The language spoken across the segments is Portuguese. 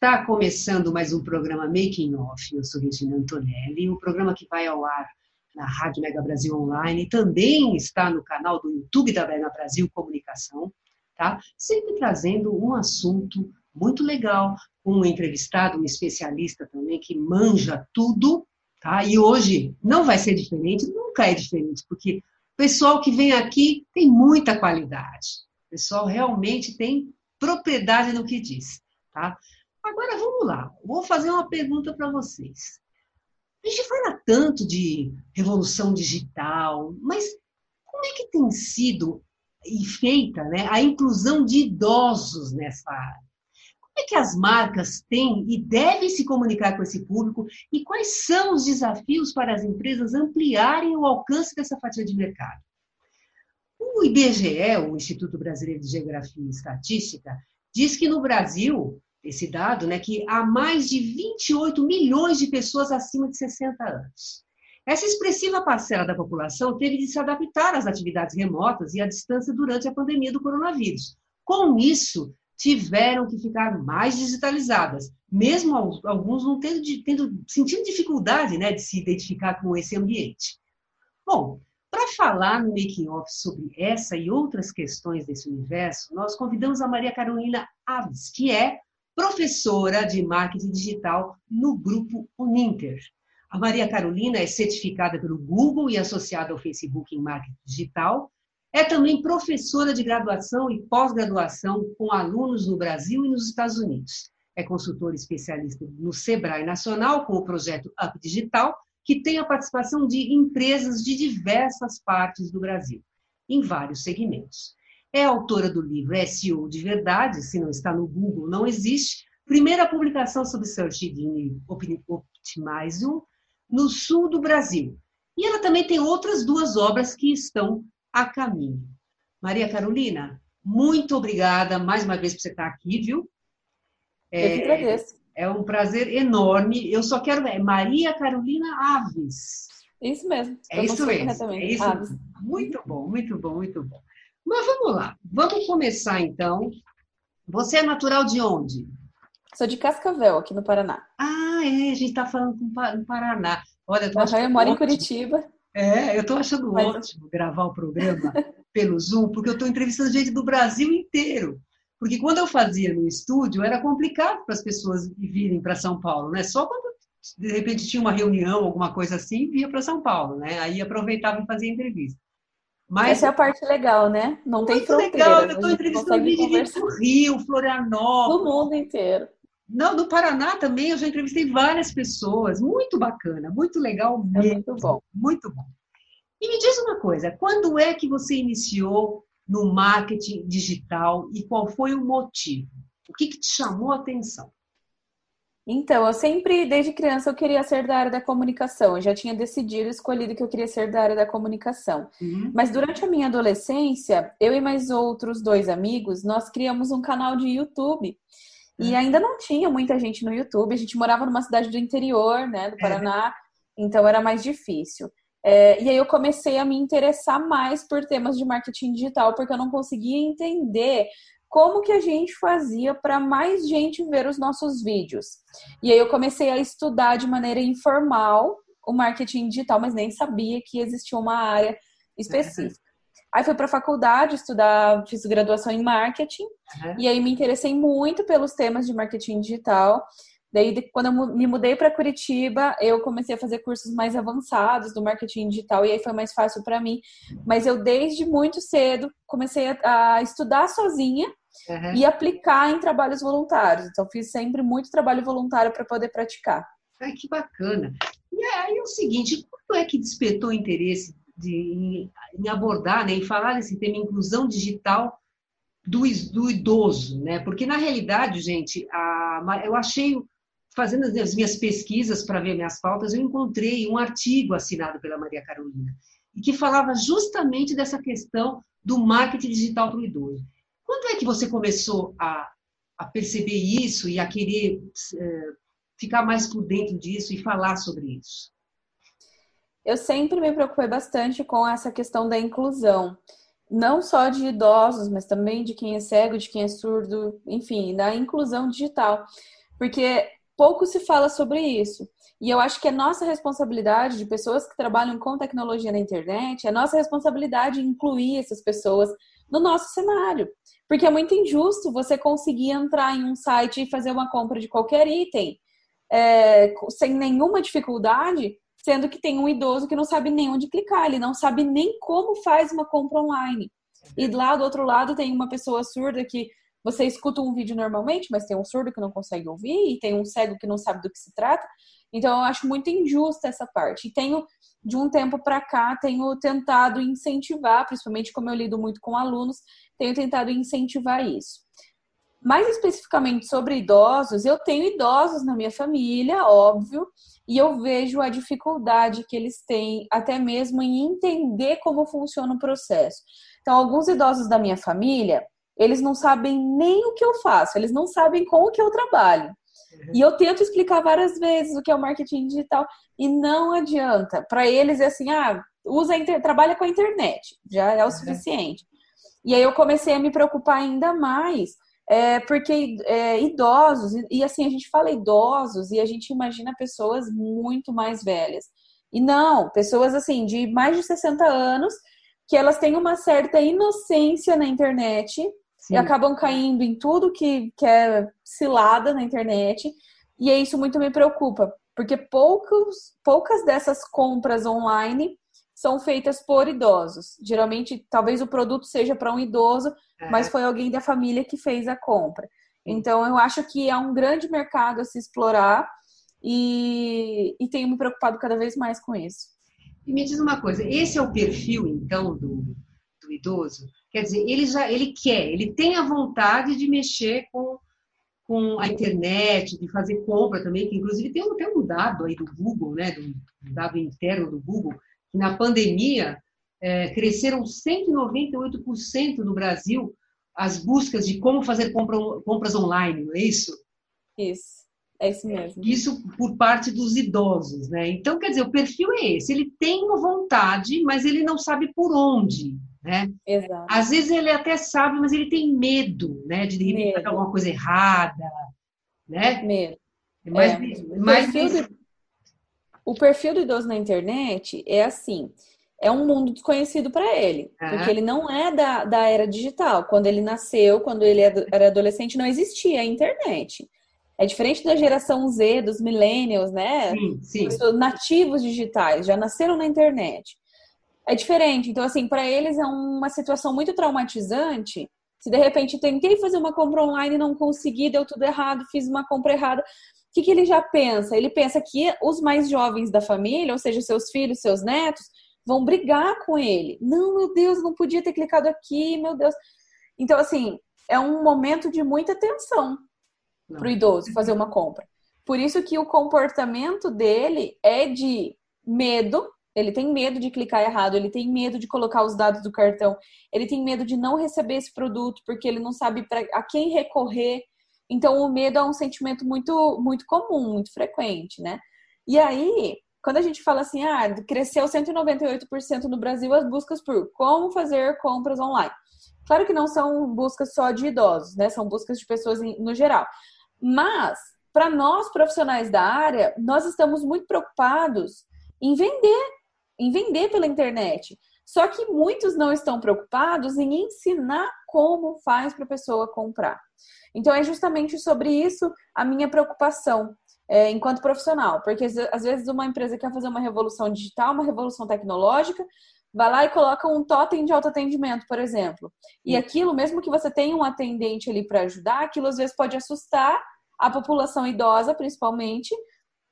Está começando mais um programa Making Off. Eu sou Regina Antonelli, um programa que vai ao ar na Rádio Mega Brasil Online, também está no canal do YouTube da Mega Brasil Comunicação, tá? Sempre trazendo um assunto muito legal, com um entrevistado, um especialista também que manja tudo, tá? E hoje não vai ser diferente, nunca é diferente, porque o pessoal que vem aqui tem muita qualidade. O pessoal realmente tem propriedade no que diz, tá? Agora vamos lá, vou fazer uma pergunta para vocês. A gente fala tanto de revolução digital, mas como é que tem sido e feita né, a inclusão de idosos nessa área? Como é que as marcas têm e devem se comunicar com esse público e quais são os desafios para as empresas ampliarem o alcance dessa fatia de mercado? O IBGE, o Instituto Brasileiro de Geografia e Estatística, diz que no Brasil esse dado, né, que há mais de 28 milhões de pessoas acima de 60 anos. Essa expressiva parcela da população teve de se adaptar às atividades remotas e à distância durante a pandemia do coronavírus. Com isso, tiveram que ficar mais digitalizadas, mesmo alguns não tendo, tendo sentindo dificuldade né, de se identificar com esse ambiente. Bom, para falar no Making Off sobre essa e outras questões desse universo, nós convidamos a Maria Carolina Aves, que é professora de marketing digital no grupo Uninter. A Maria Carolina é certificada pelo Google e associada ao Facebook em marketing digital. É também professora de graduação e pós-graduação com alunos no Brasil e nos Estados Unidos. É consultora especialista no Sebrae Nacional com o projeto Up Digital, que tem a participação de empresas de diversas partes do Brasil, em vários segmentos. É autora do livro SEO de Verdade, se não está no Google, não existe. Primeira publicação sobre Search Engine Optimization no sul do Brasil. E ela também tem outras duas obras que estão a caminho. Maria Carolina, muito obrigada mais uma vez por você estar aqui, viu? É, Eu que agradeço. É um prazer enorme. Eu só quero ver. Maria Carolina Aves. Isso mesmo. É isso mesmo. É isso. Aves. Muito bom, muito bom, muito bom. Mas vamos lá, vamos começar então. Você é natural de onde? Sou de Cascavel, aqui no Paraná. Ah, é, a gente está falando no Paraná. Olha, eu, tô eu moro em Curitiba. É, eu estou achando Mas... ótimo gravar o programa pelo Zoom, porque eu estou entrevistando gente do Brasil inteiro. Porque quando eu fazia no estúdio, era complicado para as pessoas virem para São Paulo, né? Só quando de repente tinha uma reunião, alguma coisa assim, via para São Paulo, né? Aí aproveitava e fazia entrevista. Mas, Essa é a parte legal, né? Não tem fronteira. legal, eu estou entrevistando gente do Rio, Florianópolis. Do mundo inteiro. Não, no Paraná também eu já entrevistei várias pessoas. Muito bacana, muito legal mesmo. É muito bom. Muito bom. E me diz uma coisa, quando é que você iniciou no marketing digital e qual foi o motivo? O que, que te chamou a atenção? Então, eu sempre, desde criança, eu queria ser da área da comunicação. Eu já tinha decidido, escolhido que eu queria ser da área da comunicação. Uhum. Mas durante a minha adolescência, eu e mais outros dois amigos, nós criamos um canal de YouTube. Uhum. E ainda não tinha muita gente no YouTube. A gente morava numa cidade do interior, né, do é. Paraná. Então era mais difícil. É, e aí eu comecei a me interessar mais por temas de marketing digital, porque eu não conseguia entender como que a gente fazia para mais gente ver os nossos vídeos. E aí eu comecei a estudar de maneira informal o marketing digital, mas nem sabia que existia uma área específica. Aí fui para a faculdade estudar, fiz graduação em marketing, uhum. e aí me interessei muito pelos temas de marketing digital. Daí, quando eu me mudei para Curitiba, eu comecei a fazer cursos mais avançados do marketing digital e aí foi mais fácil para mim. Mas eu, desde muito cedo, comecei a, a estudar sozinha uhum. e aplicar em trabalhos voluntários. Então, fiz sempre muito trabalho voluntário para poder praticar. Ai, que bacana. E aí é o seguinte, quando é que despertou interesse de, em, em, abordar, né, em falar desse tema inclusão digital do, do idoso, né? Porque na realidade, gente, a, eu achei fazendo as minhas pesquisas para ver minhas pautas, eu encontrei um artigo assinado pela Maria Carolina e que falava justamente dessa questão do marketing digital para o idoso. Quando é que você começou a, a perceber isso e a querer é, ficar mais por dentro disso e falar sobre isso? Eu sempre me preocupei bastante com essa questão da inclusão, não só de idosos, mas também de quem é cego, de quem é surdo, enfim, da inclusão digital. Porque pouco se fala sobre isso. E eu acho que é nossa responsabilidade de pessoas que trabalham com tecnologia na internet, é nossa responsabilidade incluir essas pessoas no nosso cenário. Porque é muito injusto você conseguir entrar em um site e fazer uma compra de qualquer item é, sem nenhuma dificuldade, sendo que tem um idoso que não sabe nem onde clicar, ele não sabe nem como faz uma compra online. E lá do outro lado tem uma pessoa surda que você escuta um vídeo normalmente, mas tem um surdo que não consegue ouvir e tem um cego que não sabe do que se trata. Então eu acho muito injusta essa parte. E tenho de um tempo para cá tenho tentado incentivar, principalmente como eu lido muito com alunos, tenho tentado incentivar isso. Mais especificamente sobre idosos, eu tenho idosos na minha família, óbvio, e eu vejo a dificuldade que eles têm até mesmo em entender como funciona o processo. Então, alguns idosos da minha família, eles não sabem nem o que eu faço, eles não sabem com o que eu trabalho. Uhum. E eu tento explicar várias vezes o que é o marketing digital e não adianta. Para eles é assim, ah, usa inter... trabalha com a internet, já é o uhum. suficiente. E aí eu comecei a me preocupar ainda mais, é, porque é, idosos, e assim, a gente fala idosos e a gente imagina pessoas muito mais velhas. E não, pessoas assim, de mais de 60 anos, que elas têm uma certa inocência na internet, Sim. e acabam caindo em tudo que, que é cilada na internet. E é isso muito me preocupa, porque poucos, poucas dessas compras online são feitas por idosos. Geralmente, talvez o produto seja para um idoso, é. mas foi alguém da família que fez a compra. Então, eu acho que é um grande mercado a se explorar e, e tenho me preocupado cada vez mais com isso. E me diz uma coisa, esse é o perfil, então, do, do idoso? Quer dizer, ele já ele quer, ele tem a vontade de mexer com, com a internet, de fazer compra também, que inclusive tem, tem um dado aí do Google, né, do, um dado interno do Google, que na pandemia é, cresceram 198% no Brasil as buscas de como fazer compra, compras online, não é isso? Isso. É isso mesmo. Isso por parte dos idosos, né? Então, quer dizer, o perfil é esse. Ele tem uma vontade, mas ele não sabe por onde né? Exato. Às vezes ele até sabe, mas ele tem medo, né? De de repente fazer alguma coisa errada, né? Medo. É mais, é. mais o, perfil do, o perfil do idoso na internet é assim, é um mundo desconhecido para ele, ah. porque ele não é da, da era digital. Quando ele nasceu, quando ele era adolescente, não existia a internet. É diferente da geração Z, dos millennials, né? Sim, sim. Os nativos digitais, já nasceram na internet é diferente. Então, assim, para eles é uma situação muito traumatizante. Se de repente tentei fazer uma compra online e não consegui, deu tudo errado, fiz uma compra errada, o que, que ele já pensa? Ele pensa que os mais jovens da família, ou seja, seus filhos, seus netos, vão brigar com ele. Não, meu Deus, não podia ter clicado aqui, meu Deus. Então, assim, é um momento de muita tensão para o idoso fazer uma compra. Por isso que o comportamento dele é de medo ele tem medo de clicar errado, ele tem medo de colocar os dados do cartão, ele tem medo de não receber esse produto porque ele não sabe pra, a quem recorrer. Então, o medo é um sentimento muito, muito comum, muito frequente, né? E aí, quando a gente fala assim, ah, cresceu 198% no Brasil as buscas por como fazer compras online. Claro que não são buscas só de idosos, né? São buscas de pessoas no geral. Mas, para nós profissionais da área, nós estamos muito preocupados em vender em vender pela internet. Só que muitos não estão preocupados em ensinar como faz para a pessoa comprar. Então é justamente sobre isso a minha preocupação é, enquanto profissional, porque às vezes uma empresa quer fazer uma revolução digital, uma revolução tecnológica, vai lá e coloca um totem de autoatendimento, por exemplo. E aquilo, mesmo que você tenha um atendente ali para ajudar, aquilo às vezes pode assustar a população idosa, principalmente,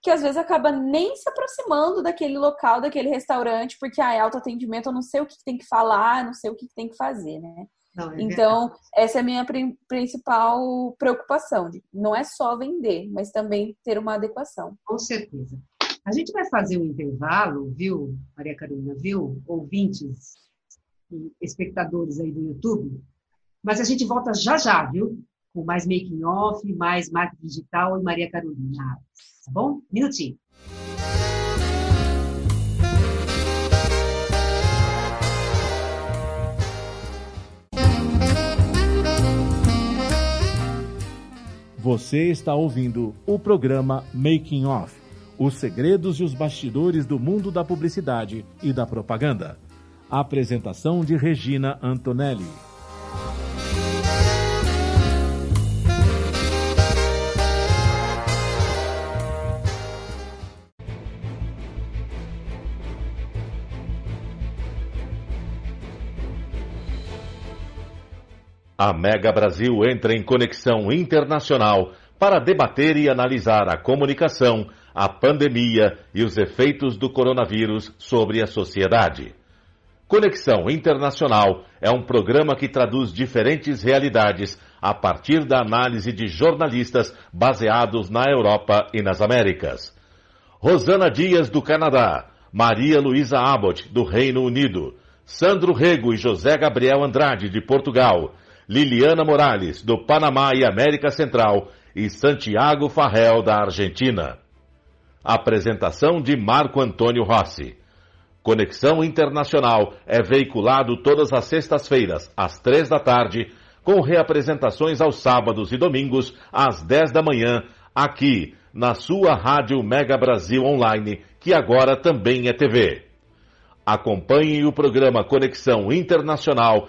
que às vezes acaba nem se aproximando daquele local, daquele restaurante, porque ah, é autoatendimento, eu não sei o que tem que falar, não sei o que tem que fazer, né? Não, é então, verdade. essa é a minha principal preocupação. Não é só vender, mas também ter uma adequação. Com certeza. A gente vai fazer um intervalo, viu, Maria Carolina, viu, ouvintes e espectadores aí do YouTube, mas a gente volta já já, viu? Com mais making off, mais marketing digital e Maria Carolina. Tá bom? Minutinho. Você está ouvindo o programa Making Off Os segredos e os bastidores do mundo da publicidade e da propaganda. A apresentação de Regina Antonelli. A Mega Brasil entra em conexão internacional para debater e analisar a comunicação, a pandemia e os efeitos do coronavírus sobre a sociedade. Conexão Internacional é um programa que traduz diferentes realidades a partir da análise de jornalistas baseados na Europa e nas Américas. Rosana Dias, do Canadá, Maria Luísa Abbott, do Reino Unido, Sandro Rego e José Gabriel Andrade, de Portugal, Liliana Morales, do Panamá e América Central, e Santiago Farrell, da Argentina. Apresentação de Marco Antônio Rossi. Conexão Internacional é veiculado todas as sextas-feiras, às três da tarde, com reapresentações aos sábados e domingos, às dez da manhã, aqui, na sua Rádio Mega Brasil Online, que agora também é TV. Acompanhe o programa Conexão Internacional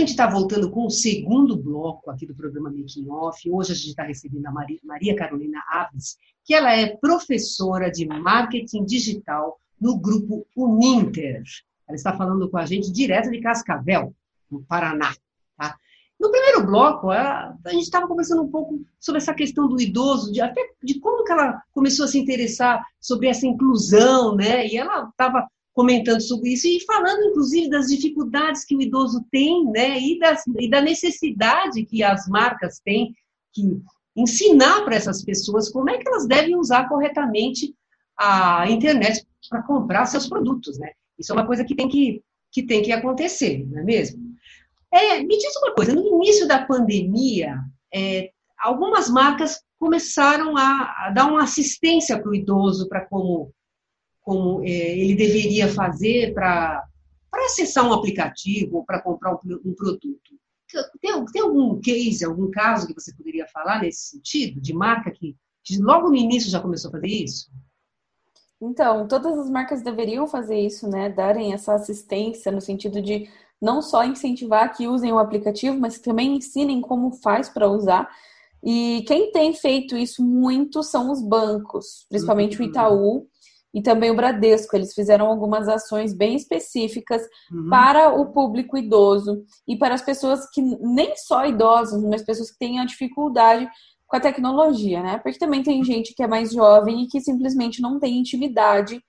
Gente está voltando com o segundo bloco aqui do programa Making Off. Hoje a gente está recebendo a Maria Carolina Aves, que ela é professora de marketing digital no grupo Uninter. Ela está falando com a gente direto de Cascavel, no Paraná. Tá? No primeiro bloco, a, gente estava conversando um pouco sobre essa questão do idoso, de, até de como que ela começou a se interessar sobre essa inclusão, né? E ela estava comentando sobre isso e falando, inclusive, das dificuldades que o idoso tem, né, e, das, e da necessidade que as marcas têm que ensinar para essas pessoas como é que elas devem usar corretamente a internet para comprar seus produtos, né? Isso é uma coisa que tem que, que, tem que acontecer, não é mesmo? É, me diz uma coisa, no início da pandemia, é, algumas marcas começaram a, a dar uma assistência para o idoso para como como é, ele deveria fazer para acessar um aplicativo, para comprar um, um produto. Tem, tem, algum case, algum caso que você poderia falar nesse sentido, de marca que, que logo no início já começou a fazer isso? Então, todas as marcas deveriam fazer isso, né? Darem essa assistência no sentido de não só incentivar que usem o aplicativo, mas também ensinem como faz para usar. E quem tem feito isso muito são os bancos, principalmente uhum. o Itaú, e também o Bradesco. Eles fizeram algumas ações bem específicas uhum. para o público idoso e para as pessoas que nem só idosos, mas pessoas que têm a dificuldade com a tecnologia, né? Porque também tem gente que é mais jovem e que simplesmente não tem intimidade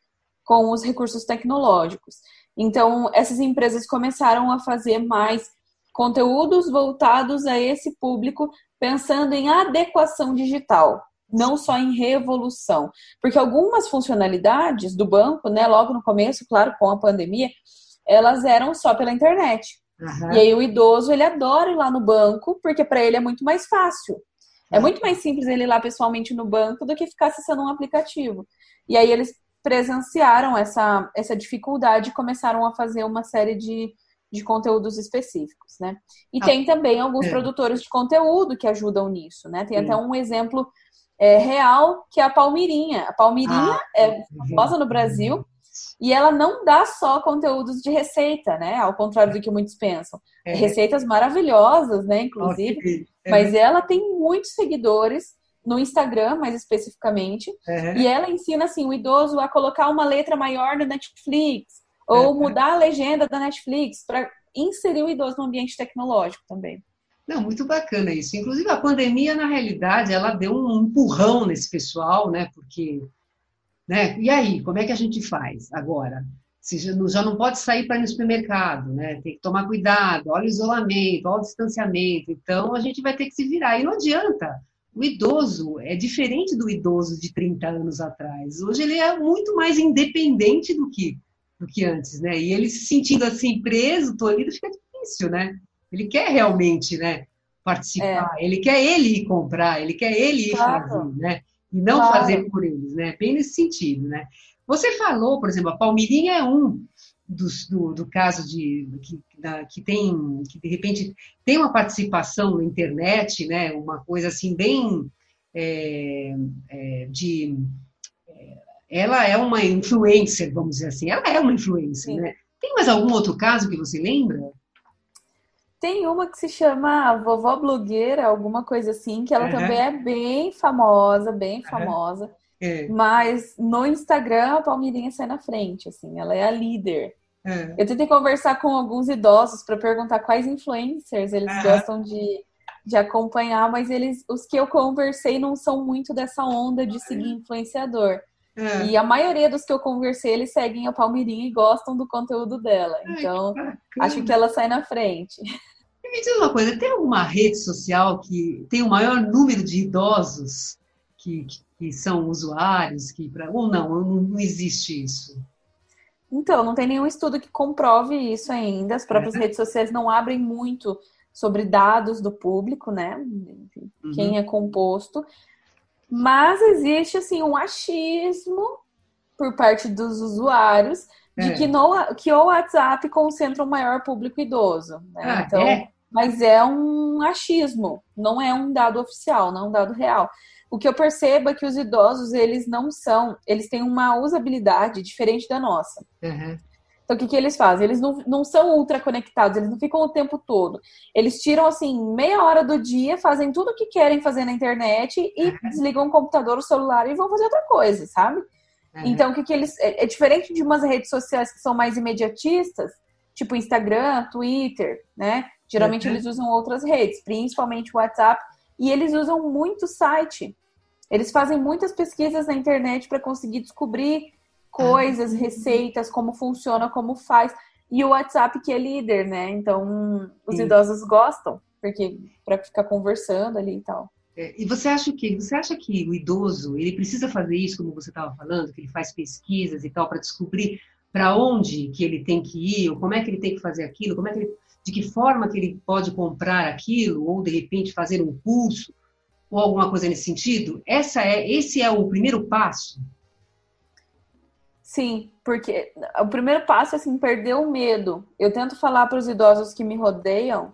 com os recursos tecnológicos. Então, essas empresas começaram a fazer mais conteúdos voltados a esse público, pensando em adequação digital, não só em revolução. Porque algumas funcionalidades do banco, né, logo no começo, claro, com a pandemia, elas eram só pela internet. Uhum. E aí o idoso, ele adora ir lá no banco, porque para ele é muito mais fácil. É muito mais simples ele ir lá pessoalmente no banco do que ficar acessando um aplicativo. E aí eles presenciaram essa, essa dificuldade e começaram a fazer uma série de, de conteúdos específicos, né? E ah, tem também alguns é. produtores de conteúdo que ajudam nisso, né? Tem Sim. até um exemplo é, real que é a Palmirinha. A Palmirinha ah, é famosa no Brasil e ela não dá só conteúdos de receita, né? Ao contrário do que muitos pensam. É. Receitas maravilhosas, né? Inclusive, okay. É. mas ela tem muitos seguidores no Instagram, mais especificamente, uhum. e ela ensina assim o idoso a colocar uma letra maior no Netflix ou uhum. mudar a legenda da Netflix para inserir o idoso no ambiente tecnológico também. Não, muito bacana isso. Inclusive a pandemia, na realidade, ela deu um empurrão nesse pessoal, né? Porque, né? E aí, como é que a gente faz agora? Se já não pode sair para ir no supermercado, né? Tem que tomar cuidado, olha o isolamento, olha o distanciamento. Então a gente vai ter que se virar. E não adianta o idoso é diferente do idoso de 30 anos atrás. Hoje ele é muito mais independente do que, do que antes, né? E ele se sentindo assim preso, tolhido, fica difícil, né? Ele quer realmente, né, participar, é. ele quer ele ir comprar, ele quer ele ir claro. fazer, né? E não claro. fazer por eles, né? Bem nesse sentido, né? Você falou, por exemplo, a Palmirinha é um do, do, do caso de que, da, que tem que de repente tem uma participação na internet, né? Uma coisa assim bem é, é, de é, ela é uma influencer, vamos dizer assim, ela é uma influencer, Sim. né? Tem mais algum outro caso que você lembra? Tem uma que se chama Vovó Blogueira, alguma coisa assim, que ela uhum. também é bem famosa, bem famosa. Uhum. Mas no Instagram a Palmeirinha sai na frente, assim, ela é a líder. É. Eu tentei conversar com alguns idosos para perguntar quais influencers eles uhum. gostam de, de acompanhar, mas eles, os que eu conversei não são muito dessa onda de seguir influenciador. É. E a maioria dos que eu conversei, eles seguem a Palmeirinha e gostam do conteúdo dela. Então, Ai, que acho que ela sai na frente. E me diz uma coisa, tem alguma rede social que tem o maior número de idosos que, que, que são usuários, que pra, ou não, não, existe isso? Então, não tem nenhum estudo que comprove isso ainda. As próprias uhum. redes sociais não abrem muito sobre dados do público, né? Uhum. Quem é composto. Mas existe, assim, um achismo por parte dos usuários de é. que, no, que o WhatsApp concentra um maior público idoso. Né? Ah, então, é? Mas é um achismo, não é um dado oficial, não é um dado real o que eu percebo é que os idosos, eles não são, eles têm uma usabilidade diferente da nossa. Uhum. Então, o que, que eles fazem? Eles não, não são ultra conectados, eles não ficam o tempo todo. Eles tiram, assim, meia hora do dia, fazem tudo o que querem fazer na internet e uhum. desligam o computador, o celular e vão fazer outra coisa, sabe? Uhum. Então, o que, que eles. É, é, diferente de umas redes sociais que são mais imediatistas, tipo Instagram, Twitter, né? Geralmente uhum. eles usam outras redes, principalmente WhatsApp, e eles usam muito site. Eles fazem muitas pesquisas na internet para conseguir descobrir coisas, receitas, como funciona, como faz. E o WhatsApp que é líder, né? Então, os Sim. idosos gostam, porque para ficar conversando ali e tal. É, e você acha que você acha que o idoso ele precisa fazer isso, como você estava falando, que ele faz pesquisas e tal para descobrir para onde que ele tem que ir, ou como é que ele tem que fazer aquilo, como é que ele, de que forma que ele pode comprar aquilo, ou de repente fazer um curso ou alguma coisa nesse sentido? Essa é, esse é o primeiro passo? Sim, porque o primeiro passo é assim, perder o medo. Eu tento falar para os idosos que me rodeiam,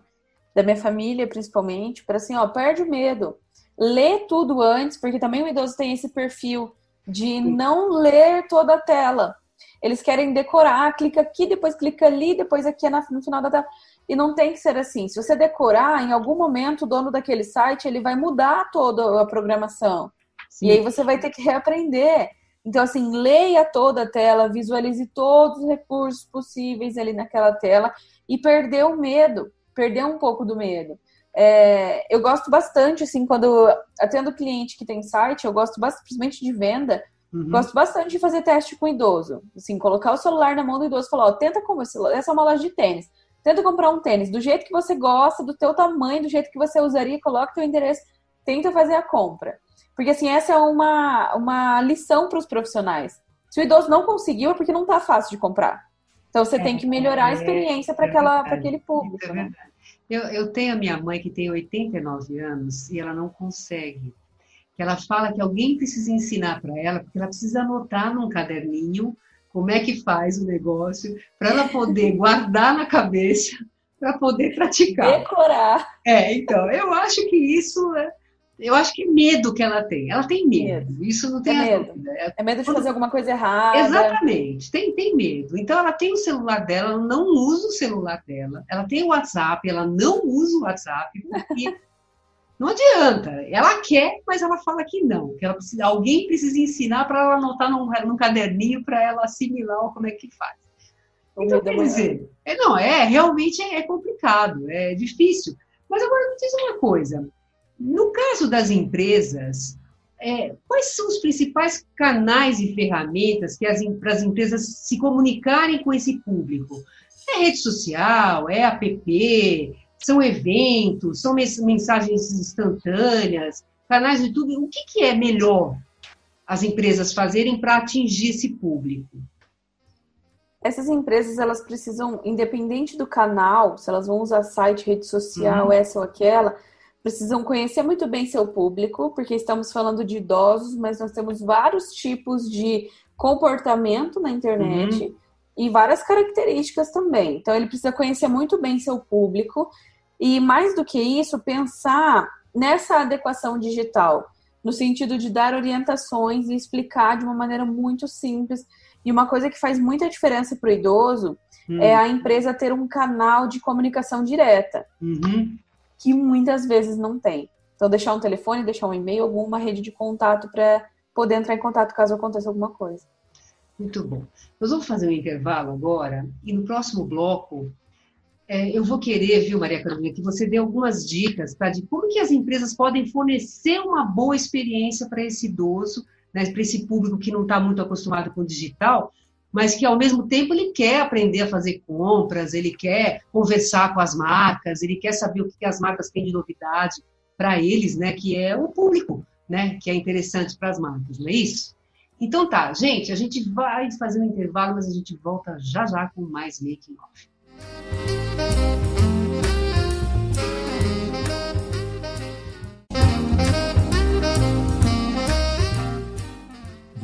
da minha família principalmente, para assim, ó, perde o medo. Lê tudo antes, porque também o idoso tem esse perfil de não ler toda a tela. Eles querem decorar, clica aqui, depois clica ali, depois aqui é no final da tela. E não tem que ser assim. Se você decorar, em algum momento o dono daquele site ele vai mudar toda a programação. Sim. E aí você vai ter que reaprender. Então, assim, leia toda a tela, visualize todos os recursos possíveis ali naquela tela e perder o medo, perder um pouco do medo. É, eu gosto bastante, assim, quando atendo cliente que tem site, eu gosto bastante, principalmente de venda, uhum. gosto bastante de fazer teste com idoso. Assim, colocar o celular na mão do idoso e falar, ó, tenta como essa é uma loja de tênis. Tenta comprar um tênis do jeito que você gosta, do teu tamanho, do jeito que você usaria, coloca teu endereço, tenta fazer a compra. Porque assim, essa é uma, uma lição para os profissionais. Se o idoso não conseguiu, é porque não está fácil de comprar. Então você é, tem que melhorar a é, experiência para é aquele público. É né? eu, eu tenho a minha mãe que tem 89 anos e ela não consegue. Que ela fala que alguém precisa ensinar para ela, porque ela precisa anotar num caderninho como é que faz o negócio, para ela poder guardar na cabeça, para poder praticar. Decorar. É, então, eu acho que isso é, eu acho que é medo que ela tem. Ela tem medo. medo. Isso não tem é medo. É, é medo de fazer alguma coisa errada. Exatamente. Tem, tem medo. Então ela tem o celular dela, ela não usa o celular dela. Ela tem o WhatsApp, ela não usa o WhatsApp porque Não adianta. Ela quer, mas ela fala que não. Que ela precisa, alguém precisa ensinar para ela anotar num, num caderninho para ela assimilar como é que faz. Então, quer dizer, é, não, é, realmente é, é complicado, é difícil. Mas agora me diz uma coisa. No caso das empresas, é, quais são os principais canais e ferramentas que as, para as empresas se comunicarem com esse público? É rede social, é app, são eventos, são mensagens instantâneas, canais de YouTube. O que, que é melhor as empresas fazerem para atingir esse público? Essas empresas, elas precisam, independente do canal, se elas vão usar site, rede social, uhum. essa ou aquela, precisam conhecer muito bem seu público, porque estamos falando de idosos, mas nós temos vários tipos de comportamento na internet. Uhum e várias características também. Então, ele precisa conhecer muito bem seu público e, mais do que isso, pensar nessa adequação digital, no sentido de dar orientações e explicar de uma maneira muito simples. E uma coisa que faz muita diferença para o idoso hum. é a empresa ter um canal de comunicação direta, uhum. Que muitas vezes não tem. Então, deixar um telefone, deixar um e-mail, alguma rede de contato para poder entrar em contato caso aconteça alguma coisa. Muito bom. Nós vamos fazer um intervalo agora e no próximo bloco é, eu vou querer, viu, Maria Carolina, que você dê algumas dicas tá, de como que as empresas podem fornecer uma boa experiência para esse idoso, né, para esse público que não está muito acostumado com o digital, mas que ao mesmo tempo ele quer aprender a fazer compras, ele quer conversar com as marcas, ele quer saber o que as marcas têm de novidade para eles, né, que é o público, né, que é interessante para as marcas, não é isso? Então tá, gente, a gente vai fazer um intervalo, mas a gente volta já já com mais making off.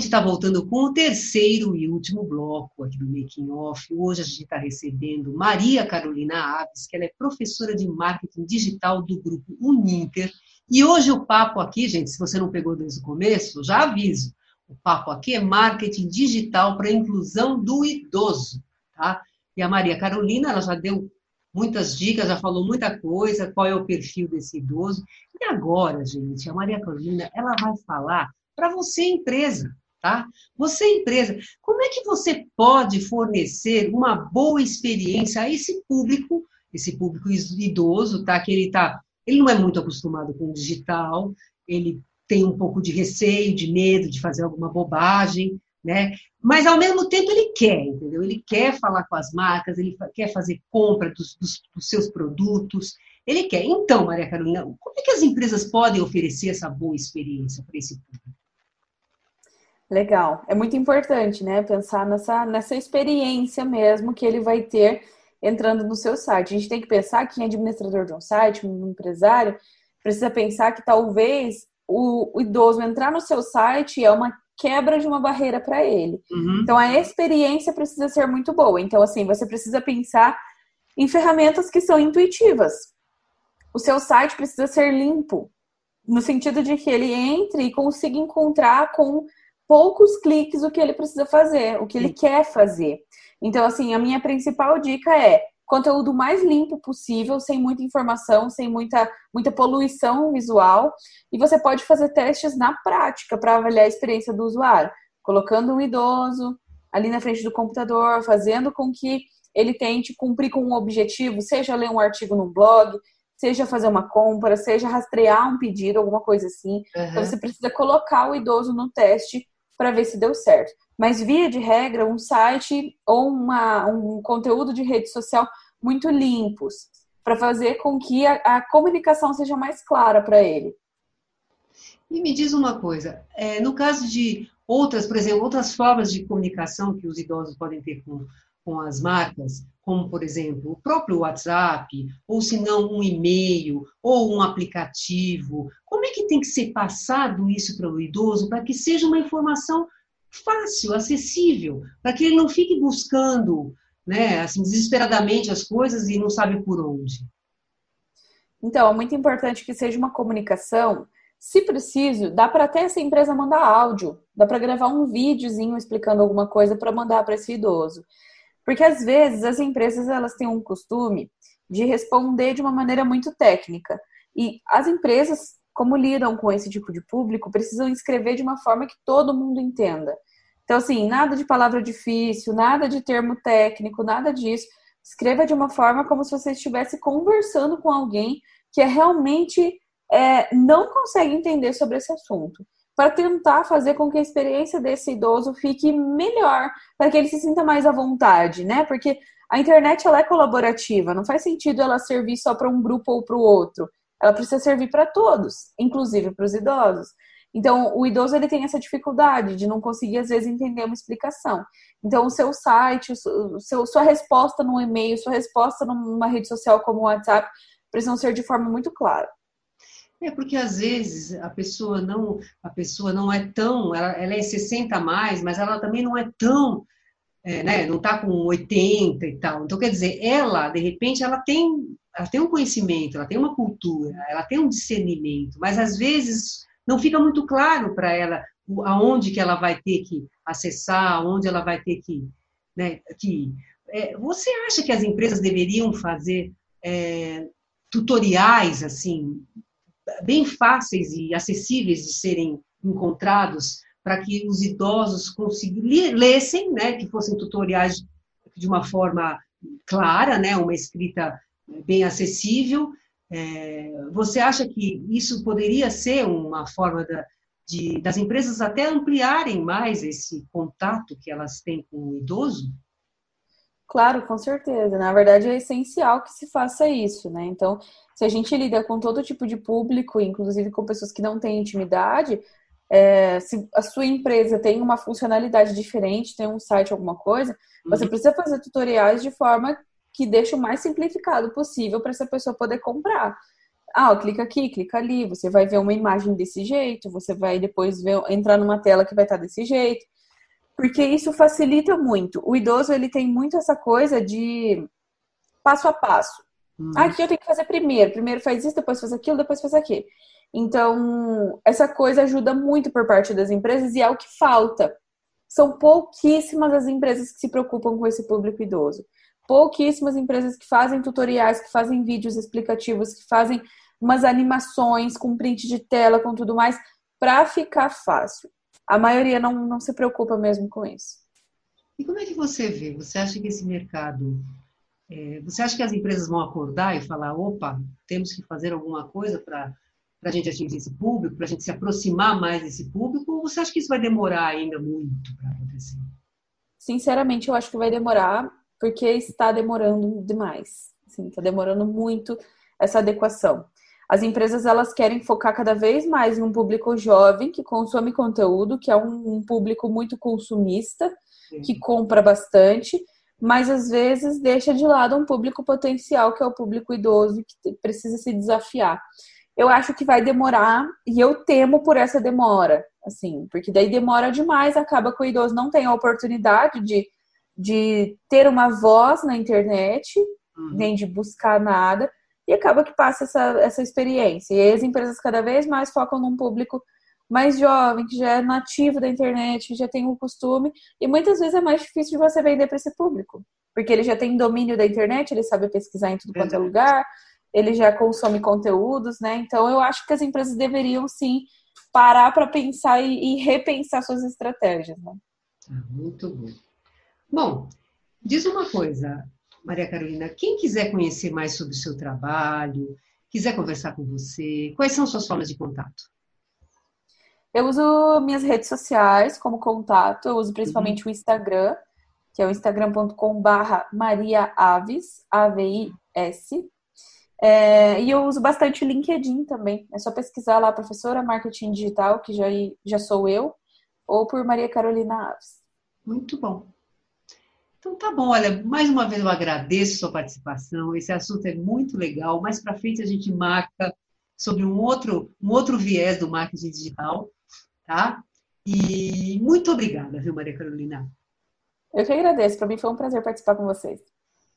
Gente está voltando com o terceiro e último bloco aqui do Making Off. Hoje a gente está recebendo Maria Carolina Aves, que ela é professora de marketing digital do grupo Uninter. E hoje o papo aqui, gente, se você não pegou desde o começo, já aviso. O papo aqui é marketing digital para a inclusão do idoso, tá? E a Maria Carolina, ela já deu muitas dicas, já falou muita coisa, qual é o perfil desse idoso. E agora, gente, a Maria Carolina, ela vai falar para você, empresa tá? Você, empresa, como é que você pode fornecer uma boa experiência a esse público, esse público idoso, tá? Que ele tá, ele não é muito acostumado com o digital, ele tem um pouco de receio, de medo de fazer alguma bobagem, né? Mas ao mesmo tempo ele quer, entendeu? Ele quer falar com as marcas, ele quer fazer compra dos, dos, dos seus produtos, ele quer. Então, Maria Carolina, como é que as empresas podem oferecer essa boa experiência para esse público? Legal. É muito importante, né? Pensar nessa, nessa experiência mesmo que ele vai ter entrando no seu site. A gente tem que pensar que administrador de um site, um empresário, precisa pensar que talvez o, o idoso entrar no seu site é uma quebra de uma barreira para ele. Uhum. Então a experiência precisa ser muito boa. Então, assim, você precisa pensar em ferramentas que são intuitivas. O seu site precisa ser limpo, no sentido de que ele entre e consiga encontrar com poucos cliques o que ele precisa fazer, o que ele quer fazer. Então, assim, a minha principal dica é conteúdo mais limpo possível, sem muita informação, sem muita, muita poluição visual. E você pode fazer testes na prática para avaliar a experiência do usuário, colocando um idoso ali na frente do computador, fazendo com que ele tente cumprir com um objetivo, seja ler um artigo no blog, seja fazer uma compra, seja rastrear um pedido, alguma coisa assim. Uhum. Então você precisa colocar o idoso no teste para ver se deu certo. Mas, via de regra, um site ou uma, um conteúdo de rede social muito limpos, para fazer com que a, a, comunicação seja mais clara para ele. E me diz uma coisa, é, no caso de outras, por exemplo, outras formas de comunicação que os idosos podem ter com, com as marcas, como, por exemplo, o próprio WhatsApp, ou se não um e-mail, ou um aplicativo. Como é que tem que ser passado isso para o idoso para que seja uma informação fácil, acessível, para que ele não fique buscando né, assim, desesperadamente as coisas e não sabe por onde? Então, é muito importante que seja uma comunicação. Se preciso, dá para até essa empresa mandar áudio, dá para gravar um videozinho explicando alguma coisa para mandar para esse idoso. Porque às vezes as empresas elas têm um costume de responder de uma maneira muito técnica. E as empresas, como lidam com esse tipo de público, precisam escrever de uma forma que todo mundo entenda. Então, assim, nada de palavra difícil, nada de termo técnico, nada disso. Escreva de uma forma como se você estivesse conversando com alguém que é realmente é, não consegue entender sobre esse assunto para tentar fazer com que a experiência desse idoso fique melhor, para que ele se sinta mais à vontade, né? Porque a internet ela é colaborativa, não faz sentido ela servir só para um grupo ou para o outro. Ela precisa servir para todos, inclusive para os idosos. Então, o idoso ele tem essa dificuldade de não conseguir às vezes entender uma explicação. Então, o seu site, o seu, sua resposta no e-mail, sua resposta numa rede social como o WhatsApp precisam ser de forma muito clara. É porque às vezes a pessoa não, a pessoa não é tão, ela, ela é 60 a mais, mas ela também não é tão, é, né, não está com 80 e tal. Então, quer dizer, ela, de repente, ela tem, ela tem um conhecimento, ela tem uma cultura, ela tem um discernimento, mas às vezes não fica muito claro para ela aonde que ela vai ter que acessar, aonde ela vai ter que, né, que é, você acha que as empresas deveriam fazer é, tutoriais assim bem fáceis e acessíveis de serem encontrados para que os idosos lessem, né, que fossem tutoriais de uma forma clara, né, uma escrita bem acessível. É, você acha que isso poderia ser uma forma da, de, das empresas até ampliarem mais esse contato que elas têm com o idoso? Claro, com certeza. Na verdade, é essencial que se faça isso, né? Então, se a gente lida com todo tipo de público, inclusive com pessoas que não têm intimidade, é, se a sua empresa tem uma funcionalidade diferente, tem um site, alguma coisa, uhum. você precisa fazer tutoriais de forma que deixe o mais simplificado possível para essa pessoa poder comprar. Ah, clica aqui, clica ali, você vai ver uma imagem desse jeito, você vai depois ver, entrar numa tela que vai estar desse jeito porque isso facilita muito. O idoso ele tem muito essa coisa de passo a passo. Hum. Ah, aqui eu tenho que fazer primeiro. Primeiro faz isso, depois faz aquilo, depois faz aquilo. Então, essa coisa ajuda muito por parte das empresas e é o que falta. São pouquíssimas as empresas que se preocupam com esse público idoso. Pouquíssimas empresas que fazem tutoriais, que fazem vídeos explicativos, que fazem umas animações com print de tela, com tudo mais, para ficar fácil a maioria não, não se preocupa mesmo com isso. E como é que você vê? Você acha que esse mercado. É, você acha que as empresas vão acordar e falar: opa, temos que fazer alguma coisa para a gente atingir esse público, para a gente se aproximar mais desse público? Ou você acha que isso vai demorar ainda muito para acontecer? Sinceramente, eu acho que vai demorar, porque está demorando demais. Está demorando muito essa adequação. As empresas elas querem focar cada vez mais em um público jovem que consome conteúdo, que é um, um público muito consumista, Sim. que compra bastante, mas às vezes deixa de lado um público potencial, que é o público idoso, que precisa se desafiar. Eu acho que vai demorar e eu temo por essa demora, assim, porque daí demora demais, acaba que o idoso não tem a oportunidade de, de ter uma voz na internet, uhum. nem de buscar nada e acaba que passa essa, essa experiência. E aí as empresas cada vez mais focam num público mais jovem, que já é nativo da internet, que já tem o costume, e muitas vezes é mais difícil de você vender para esse público, porque ele já tem domínio da internet, ele sabe pesquisar em tudo quanto é lugar, ele já consome conteúdos, né? Então eu acho que as empresas deveriam sim parar para pensar e, e, repensar suas estratégias. Né? Muito bom. Bom, diz uma coisa, Maria Carolina, quem quiser conhecer mais sobre o seu trabalho, quiser conversar com você, quais são suas formas de contato? Eu uso minhas redes sociais como contato, eu uso principalmente uhum. o Instagram, que é o instagram.com/barra Maria Aves, A-V-I-S. É, e eu uso bastante o LinkedIn também. É só pesquisar lá, professora marketing digital, que já, já sou eu, ou por Maria Carolina Aves. Muito bom. Então tá bom, olha, mais uma vez eu agradeço a sua participação. Esse assunto é muito legal. Mais para frente a gente marca sobre um outro, um outro viés do marketing digital, tá? E muito obrigada, viu, Maria Carolina? Eu que agradeço. Para mim foi um prazer participar com vocês.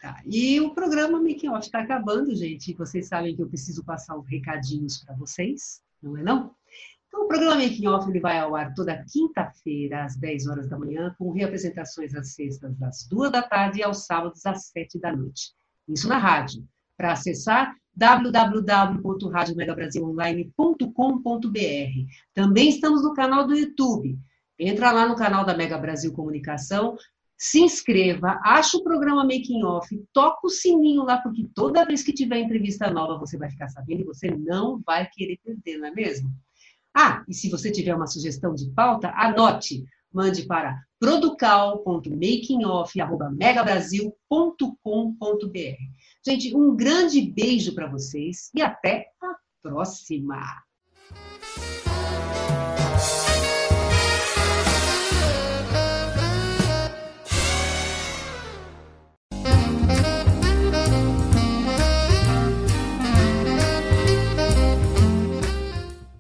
Tá. E o programa Making Off está acabando, gente. Vocês sabem que eu preciso passar os recadinhos para vocês, não é não? Então, o programa Making Off ele vai ao ar toda quinta-feira, às 10 horas da manhã, com reapresentações às sextas, às 2 da tarde e aos sábados, às 7 da noite. Isso na rádio. Para acessar, www.radiomegabrasilonline.com.br. Também estamos no canal do YouTube. Entra lá no canal da Mega Brasil Comunicação, se inscreva, acha o programa Making Off, toca o sininho lá, porque toda vez que tiver entrevista nova você vai ficar sabendo e você não vai querer perder, não é mesmo? Ah, e se você tiver uma sugestão de pauta, anote. Mande para producal.makingoff.megabrasil.com.br. Gente, um grande beijo para vocês e até a próxima!